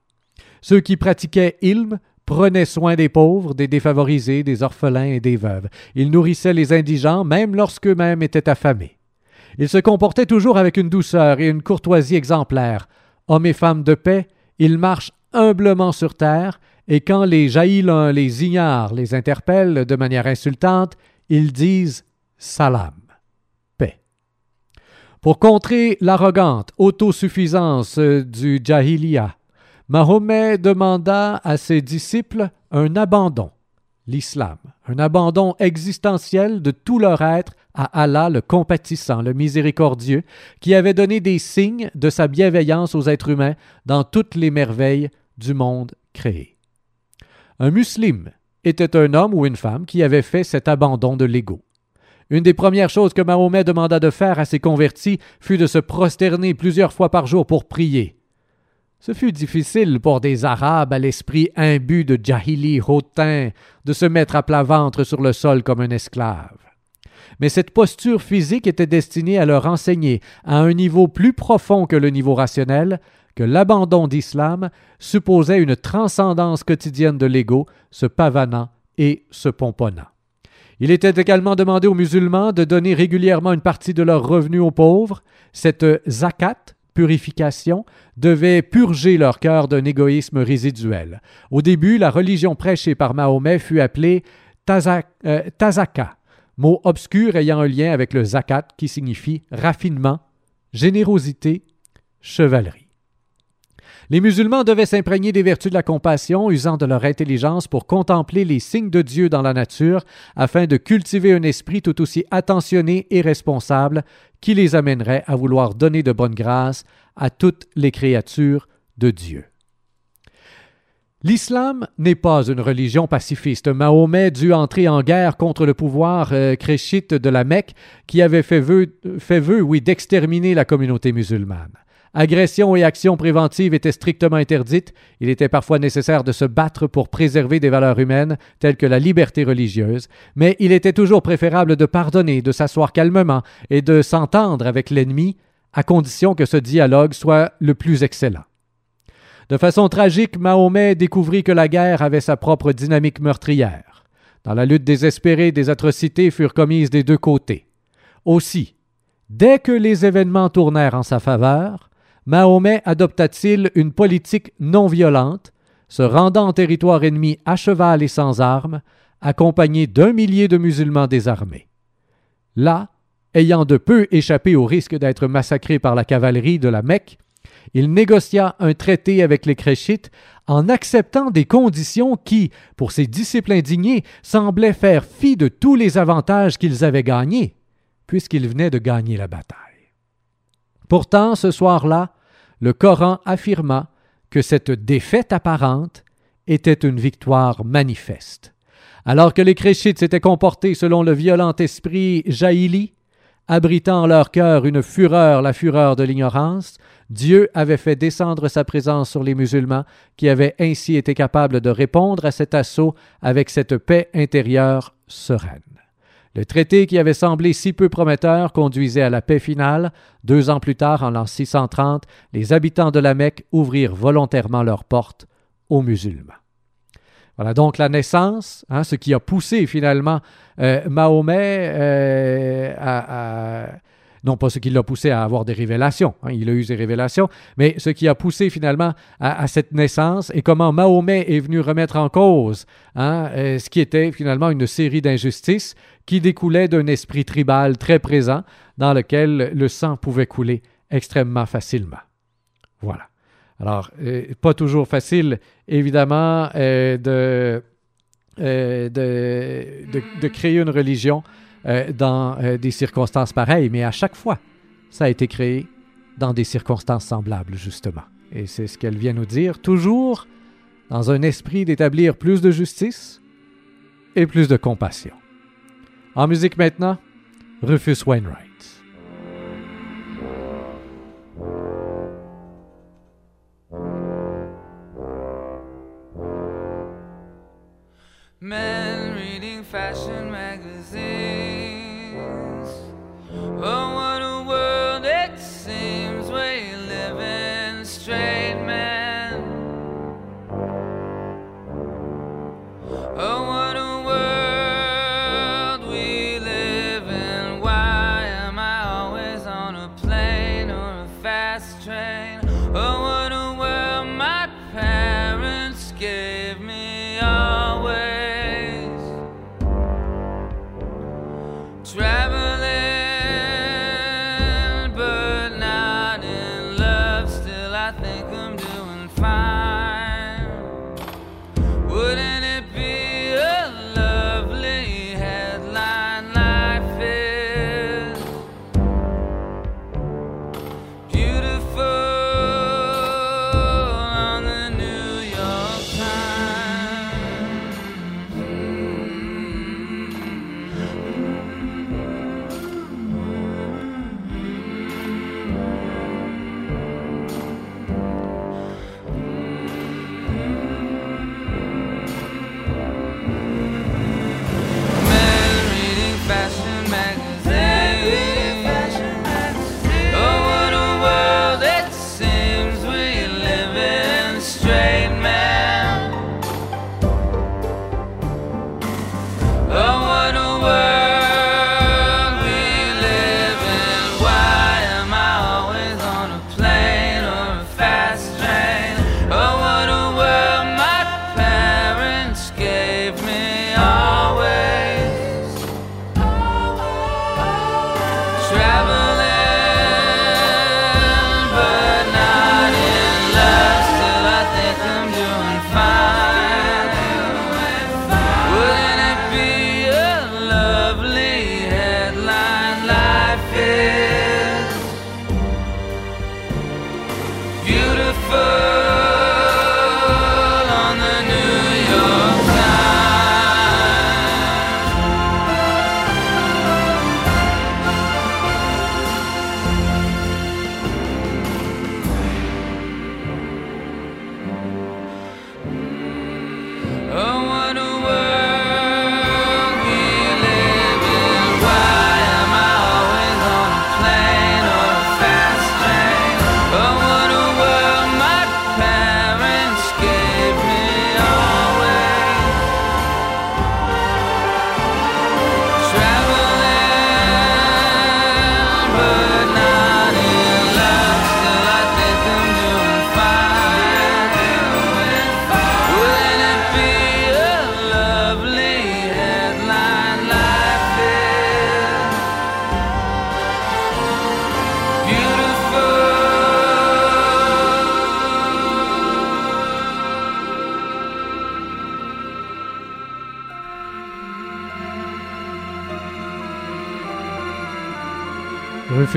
Ceux qui pratiquaient Ilm prenaient soin des pauvres, des défavorisés, des orphelins et des veuves. Ils nourrissaient les indigents même lorsqu'eux-mêmes étaient affamés. Ils se comportaient toujours avec une douceur et une courtoisie exemplaires. Hommes et femmes de paix, ils marchent humblement sur terre, et quand les jaïlins les ignorent, les interpellent de manière insultante, ils disent Salam, paix. Pour contrer l'arrogante autosuffisance du Jahiliya, Mahomet demanda à ses disciples un abandon, l'islam, un abandon existentiel de tout leur être à Allah le compatissant, le miséricordieux, qui avait donné des signes de sa bienveillance aux êtres humains dans toutes les merveilles du monde créé. Un musulman était un homme ou une femme qui avait fait cet abandon de l'ego. Une des premières choses que Mahomet demanda de faire à ses convertis fut de se prosterner plusieurs fois par jour pour prier. Ce fut difficile pour des Arabes à l'esprit imbu de Jahili hautain de se mettre à plat ventre sur le sol comme un esclave. Mais cette posture physique était destinée à leur enseigner, à un niveau plus profond que le niveau rationnel, que l'abandon d'Islam supposait une transcendance quotidienne de l'ego, se pavanant et se pomponnant. Il était également demandé aux musulmans de donner régulièrement une partie de leurs revenus aux pauvres. Cette zakat, purification, devait purger leur cœur d'un égoïsme résiduel. Au début, la religion prêchée par Mahomet fut appelée euh, tazaka, mot obscur ayant un lien avec le zakat qui signifie raffinement, générosité, chevalerie. Les musulmans devaient s'imprégner des vertus de la compassion, usant de leur intelligence pour contempler les signes de Dieu dans la nature, afin de cultiver un esprit tout aussi attentionné et responsable qui les amènerait à vouloir donner de bonnes grâces à toutes les créatures de Dieu. L'islam n'est pas une religion pacifiste. Mahomet dut entrer en guerre contre le pouvoir euh, de la Mecque qui avait fait vœu, fait vœu oui, d'exterminer la communauté musulmane. Agressions et actions préventives étaient strictement interdites. Il était parfois nécessaire de se battre pour préserver des valeurs humaines telles que la liberté religieuse, mais il était toujours préférable de pardonner, de s'asseoir calmement et de s'entendre avec l'ennemi, à condition que ce dialogue soit le plus excellent. De façon tragique, Mahomet découvrit que la guerre avait sa propre dynamique meurtrière. Dans la lutte désespérée, des atrocités furent commises des deux côtés. Aussi, dès que les événements tournèrent en sa faveur, Mahomet adopta-t-il une politique non violente, se rendant en territoire ennemi à cheval et sans armes, accompagné d'un millier de musulmans désarmés. Là, ayant de peu échappé au risque d'être massacré par la cavalerie de la Mecque, il négocia un traité avec les Créchites en acceptant des conditions qui, pour ses disciples indignés, semblaient faire fi de tous les avantages qu'ils avaient gagnés, puisqu'ils venaient de gagner la bataille. Pourtant, ce soir-là, le Coran affirma que cette défaite apparente était une victoire manifeste. Alors que les Créchites s'étaient comportés selon le violent esprit jaïli, abritant en leur cœur une fureur, la fureur de l'ignorance, Dieu avait fait descendre sa présence sur les musulmans, qui avaient ainsi été capables de répondre à cet assaut avec cette paix intérieure sereine. Le traité qui avait semblé si peu prometteur conduisait à la paix finale. Deux ans plus tard, en l'an 630, les habitants de la Mecque ouvrirent volontairement leurs portes aux musulmans. Voilà donc la naissance, hein, ce qui a poussé finalement euh, Mahomet euh, à, non pas ce qui l'a poussé à avoir des révélations, hein, il a eu des révélations, mais ce qui a poussé finalement à, cette naissance et comment Mahomet est venu remettre en cause hein, euh, ce qui était finalement une série d'injustices qui découlaient d'un esprit tribal très présent dans lequel le sang pouvait couler extrêmement facilement. Voilà. Alors, euh, pas toujours facile, évidemment, euh, euh, de, de, créer une religion dans des circonstances pareilles, mais à chaque fois, ça a été créé dans des circonstances semblables, justement. Et c'est ce qu'elle vient nous dire, toujours dans un esprit d'établir plus de justice et plus de compassion. En musique maintenant, Rufus Wainwright. Men reading fashion magazines. Oh, what a world it seems we live in, straight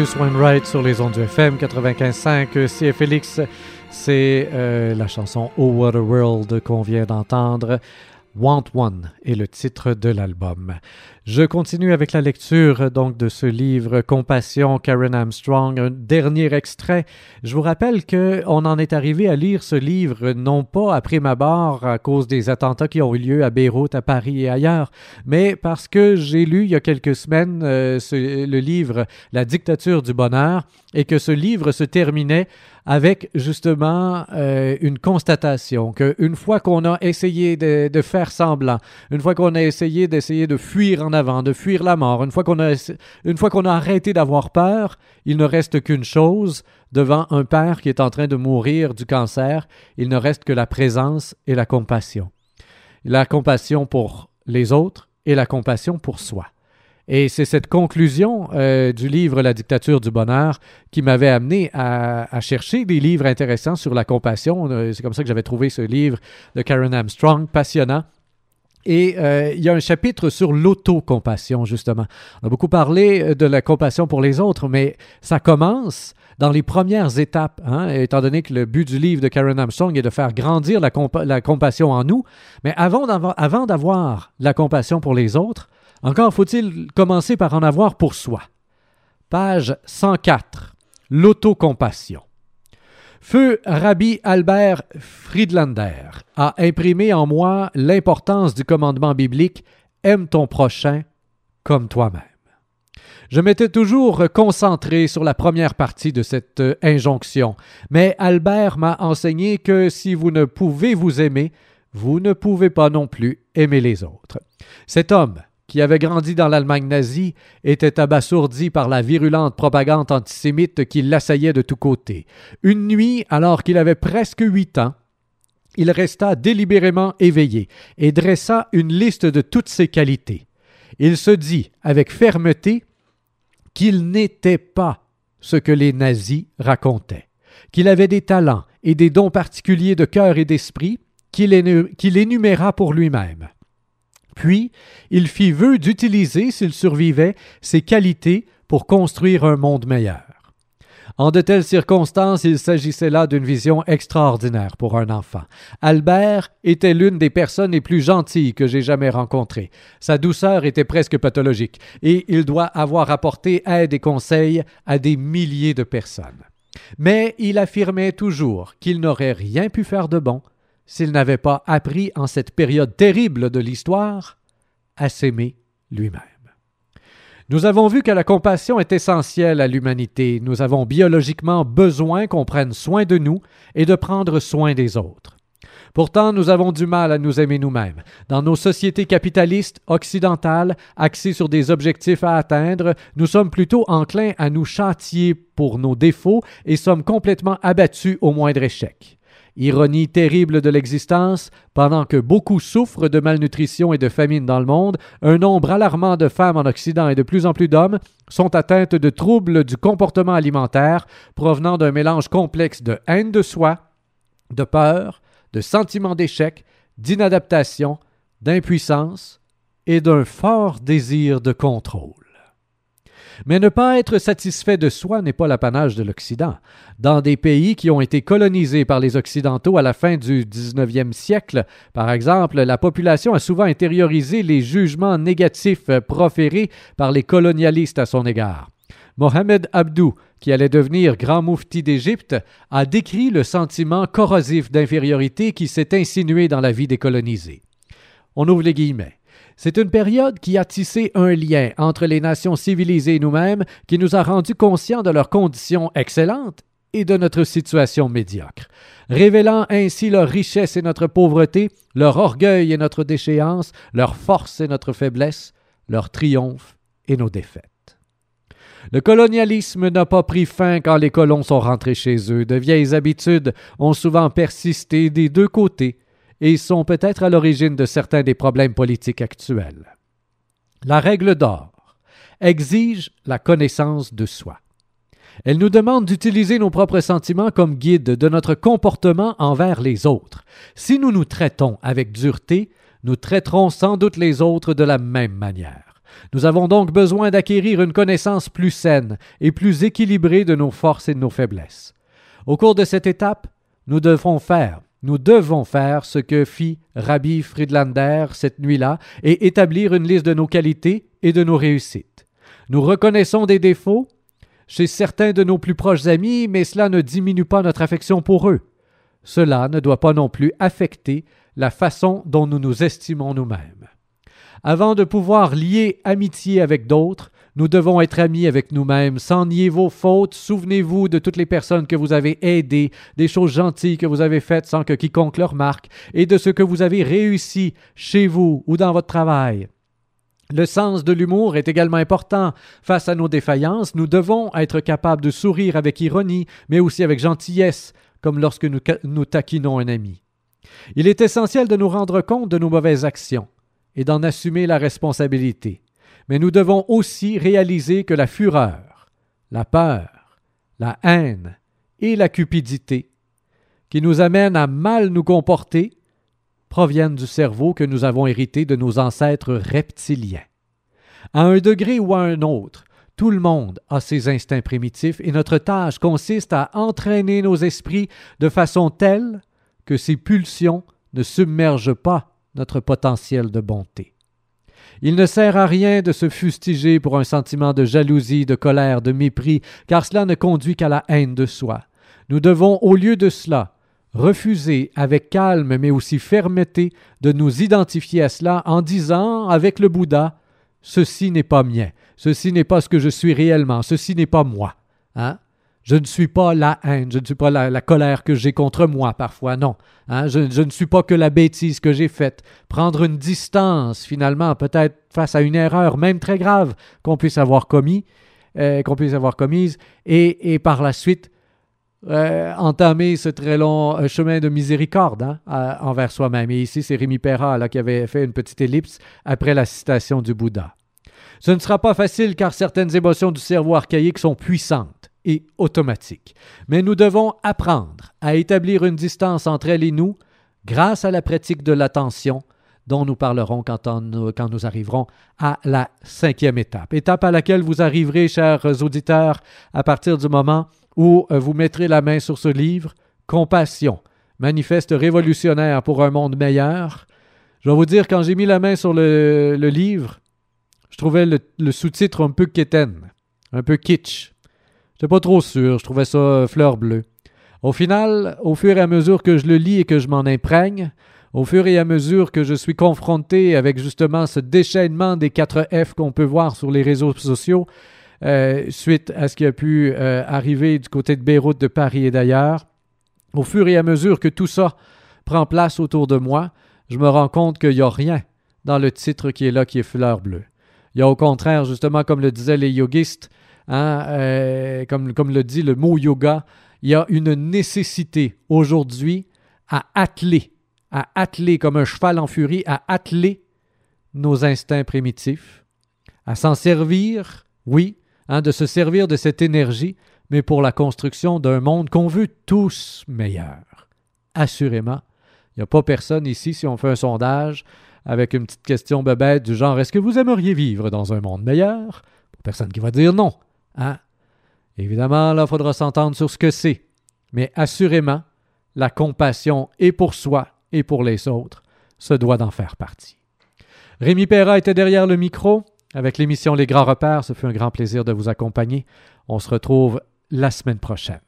Rufus Wainwright sur les ondes du FM 95.5 CFLX. C'est euh, la chanson Oh What a World qu'on vient d'entendre. Want One est le titre de l'album. Je continue avec la lecture donc de ce livre Compassion Karen Armstrong, un dernier extrait. Je vous rappelle que on en est arrivé à lire ce livre non pas après ma barre à cause des attentats qui ont eu lieu à Beyrouth, à Paris et ailleurs, mais parce que j'ai lu il y a quelques semaines euh, le livre La dictature du bonheur et que ce livre se terminait avec justement euh, une constatation qu'une fois qu'on a essayé de, de faire semblant, une fois qu'on a essayé d'essayer de fuir en avant, de fuir la mort, une fois qu'on a, une fois qu'on a arrêté d'avoir peur, il ne reste qu'une chose devant un père qui est en train de mourir du cancer, il ne reste que la présence et la compassion. La compassion pour les autres et la compassion pour soi. Et c'est cette conclusion euh, du livre La dictature du bonheur qui m'avait amené à, chercher des livres intéressants sur la compassion. Euh, C'est comme ça que j'avais trouvé ce livre de Karen Armstrong, passionnant. Et euh, il y a un chapitre sur l'autocompassion, justement. On a beaucoup parlé de la compassion pour les autres, mais ça commence dans les premières étapes, hein, étant donné que le but du livre de Karen Armstrong est de faire grandir la, compa- la compassion en nous. Mais avant d'avoir la compassion pour les autres, encore faut-il commencer par en avoir pour soi. Page 104. L'autocompassion. Feu Rabbi Albert Friedlander a imprimé en moi l'importance du commandement biblique Aime ton prochain comme toi-même. Je m'étais toujours concentré sur la première partie de cette euh, injonction, mais Albert m'a enseigné que si vous ne pouvez vous aimer, vous ne pouvez pas non plus aimer les autres. Cet homme, qui avait grandi dans l'Allemagne nazie, était abasourdi par la virulente propagande antisémite qui l'assaillait de tous côtés. Une nuit, alors qu'il avait presque huit ans, il resta délibérément éveillé et dressa une liste de toutes ses qualités. Il se dit avec fermeté qu'il n'était pas ce que les nazis racontaient, qu'il avait des talents et des dons particuliers de cœur et d'esprit qu'il énu- qu'il énuméra pour lui-même. Puis, il fit vœu d'utiliser, s'il survivait, ses qualités pour construire un monde meilleur. En de telles circonstances, il s'agissait là d'une vision extraordinaire pour un enfant. Albert était l'une des personnes les plus gentilles que j'ai jamais rencontrées. Sa douceur était presque pathologique, et il doit avoir apporté aide et conseil à des milliers de personnes. Mais il affirmait toujours qu'il n'aurait rien pu faire de bon s'il n'avait pas appris en cette période terrible de l'histoire à s'aimer lui-même. Nous avons vu que la compassion est essentielle à l'humanité. Nous avons biologiquement besoin qu'on prenne soin de nous et de prendre soin des autres. Pourtant, nous avons du mal à nous aimer nous-mêmes. Dans nos sociétés capitalistes occidentales, axées sur des objectifs à atteindre, nous sommes plutôt enclins à nous châtier pour nos défauts et sommes complètement abattus au moindre échec. Ironie terrible de l'existence, pendant que beaucoup souffrent de malnutrition et de famine dans le monde, un nombre alarmant de femmes en Occident et de plus en plus d'hommes sont atteintes de troubles du comportement alimentaire provenant d'un mélange complexe de haine de soi, de peur, de sentiment d'échec, d'inadaptation, d'impuissance et d'un fort désir de contrôle. Mais ne pas être satisfait de soi n'est pas l'apanage de l'Occident. Dans des pays qui ont été colonisés par les Occidentaux à la fin du 19e siècle, par exemple, la population a souvent intériorisé les jugements négatifs proférés par les colonialistes à son égard. Mohamed Abdou, qui allait devenir grand moufti d'Égypte, a décrit le sentiment corrosif d'infériorité qui s'est insinué dans la vie des colonisés. On ouvre les guillemets. C'est une période qui a tissé un lien entre les nations civilisées nous-mêmes qui nous a rendus conscients de leurs conditions excellentes et de notre situation médiocre, révélant ainsi leur richesse et notre pauvreté, leur orgueil et notre déchéance, leur force et notre faiblesse, leur triomphe et nos défaites. Le colonialisme n'a pas pris fin quand les colons sont rentrés chez eux. De vieilles habitudes ont souvent persisté des deux côtés et sont peut-être à l'origine de certains des problèmes politiques actuels. La règle d'or exige la connaissance de soi. Elle nous demande d'utiliser nos propres sentiments comme guide de notre comportement envers les autres. Si nous nous traitons avec dureté, nous traiterons sans doute les autres de la même manière. Nous avons donc besoin d'acquérir une connaissance plus saine et plus équilibrée de nos forces et de nos faiblesses. Au cours de cette étape, nous devons faire, nous devons faire ce que fit Rabbi Friedlander cette nuit-là et établir une liste de nos qualités et de nos réussites. Nous reconnaissons des défauts chez certains de nos plus proches amis, mais cela ne diminue pas notre affection pour eux. Cela ne doit pas non plus affecter la façon dont nous nous estimons nous-mêmes. Avant de pouvoir lier amitié avec d'autres, nous devons être amis avec nous-mêmes, sans nier vos fautes. Souvenez-vous de toutes les personnes que vous avez aidées, des choses gentilles que vous avez faites sans que quiconque le remarque, et de ce que vous avez réussi chez vous ou dans votre travail. Le sens de l'humour est également important. Face à nos défaillances, nous devons être capables de sourire avec ironie, mais aussi avec gentillesse, comme lorsque nous, nous taquinons un ami. Il est essentiel de nous rendre compte de nos mauvaises actions et d'en assumer la responsabilité mais nous devons aussi réaliser que la fureur, la peur, la haine et la cupidité, qui nous amènent à mal nous comporter, proviennent du cerveau que nous avons hérité de nos ancêtres reptiliens. À un degré ou à un autre, tout le monde a ses instincts primitifs et notre tâche consiste à entraîner nos esprits de façon telle que ces pulsions ne submergent pas notre potentiel de bonté. Il ne sert à rien de se fustiger pour un sentiment de jalousie, de colère, de mépris, car cela ne conduit qu'à la haine de soi. Nous devons, au lieu de cela, refuser avec calme mais aussi fermeté de nous identifier à cela en disant, avec le Bouddha, Ceci n'est pas mien, ceci n'est pas ce que je suis réellement, ceci n'est pas moi. Hein? Je ne suis pas la haine, je ne suis pas la, colère que j'ai contre moi parfois, non. Hein. Je, ne suis pas que la bêtise que j'ai faite. Prendre une distance, finalement, peut-être face à une erreur, même très grave, qu'on puisse avoir euh, commise, et, par la suite euh, entamer ce très long euh, chemin de miséricorde hein, envers soi-même. Et ici, c'est Rémi Perra qui avait fait une petite ellipse après la citation du Bouddha. Ce ne sera pas facile car certaines émotions du cerveau archaïque sont puissantes et automatique. Mais nous devons apprendre à établir une distance entre elle et nous grâce à la pratique de l'attention dont nous parlerons quand, nous arriverons à la cinquième étape. Étape à laquelle vous arriverez, chers auditeurs, à partir du moment où euh, vous mettrez la main sur ce livre, Compassion, manifeste révolutionnaire pour un monde meilleur. Je vais vous dire, quand j'ai mis la main sur le, livre, je trouvais le, le sous-titre un peu quétaine, un peu kitsch. J'étais pas trop sûr, je trouvais ça euh, fleur bleue. Au final, au fur et à mesure que je le lis et que je m'en imprègne, au fur et à mesure que je suis confronté avec justement ce déchaînement des quatre F qu'on peut voir sur les réseaux sociaux, euh, suite à ce qui a pu euh, arriver du côté de Beyrouth, de Paris et d'ailleurs, au fur et à mesure que tout ça prend place autour de moi, je me rends compte qu'il n'y a rien dans le titre qui est là qui est fleur bleue. Il y a au contraire, justement, comme le disaient les yogistes, Hein, euh, comme, le dit le mot yoga, il y a une nécessité aujourd'hui à atteler, à atteler comme un cheval en furie, à atteler nos instincts primitifs, à s'en servir, oui, hein, de se servir de cette énergie, mais pour la construction d'un monde qu'on veut tous meilleur. Assurément, il n'y a pas personne ici, si on fait un sondage avec une petite question bebête du genre Est-ce que vous aimeriez vivre dans un monde meilleur? Personne qui va dire non. Hein? Évidemment, là, il faudra s'entendre sur ce que c'est. Mais assurément, la compassion et pour soi et pour les autres se doit d'en faire partie. Rémi Perra était derrière le micro avec l'émission Les Grands Repères. Ce fut un grand plaisir de vous accompagner. On se retrouve la semaine prochaine.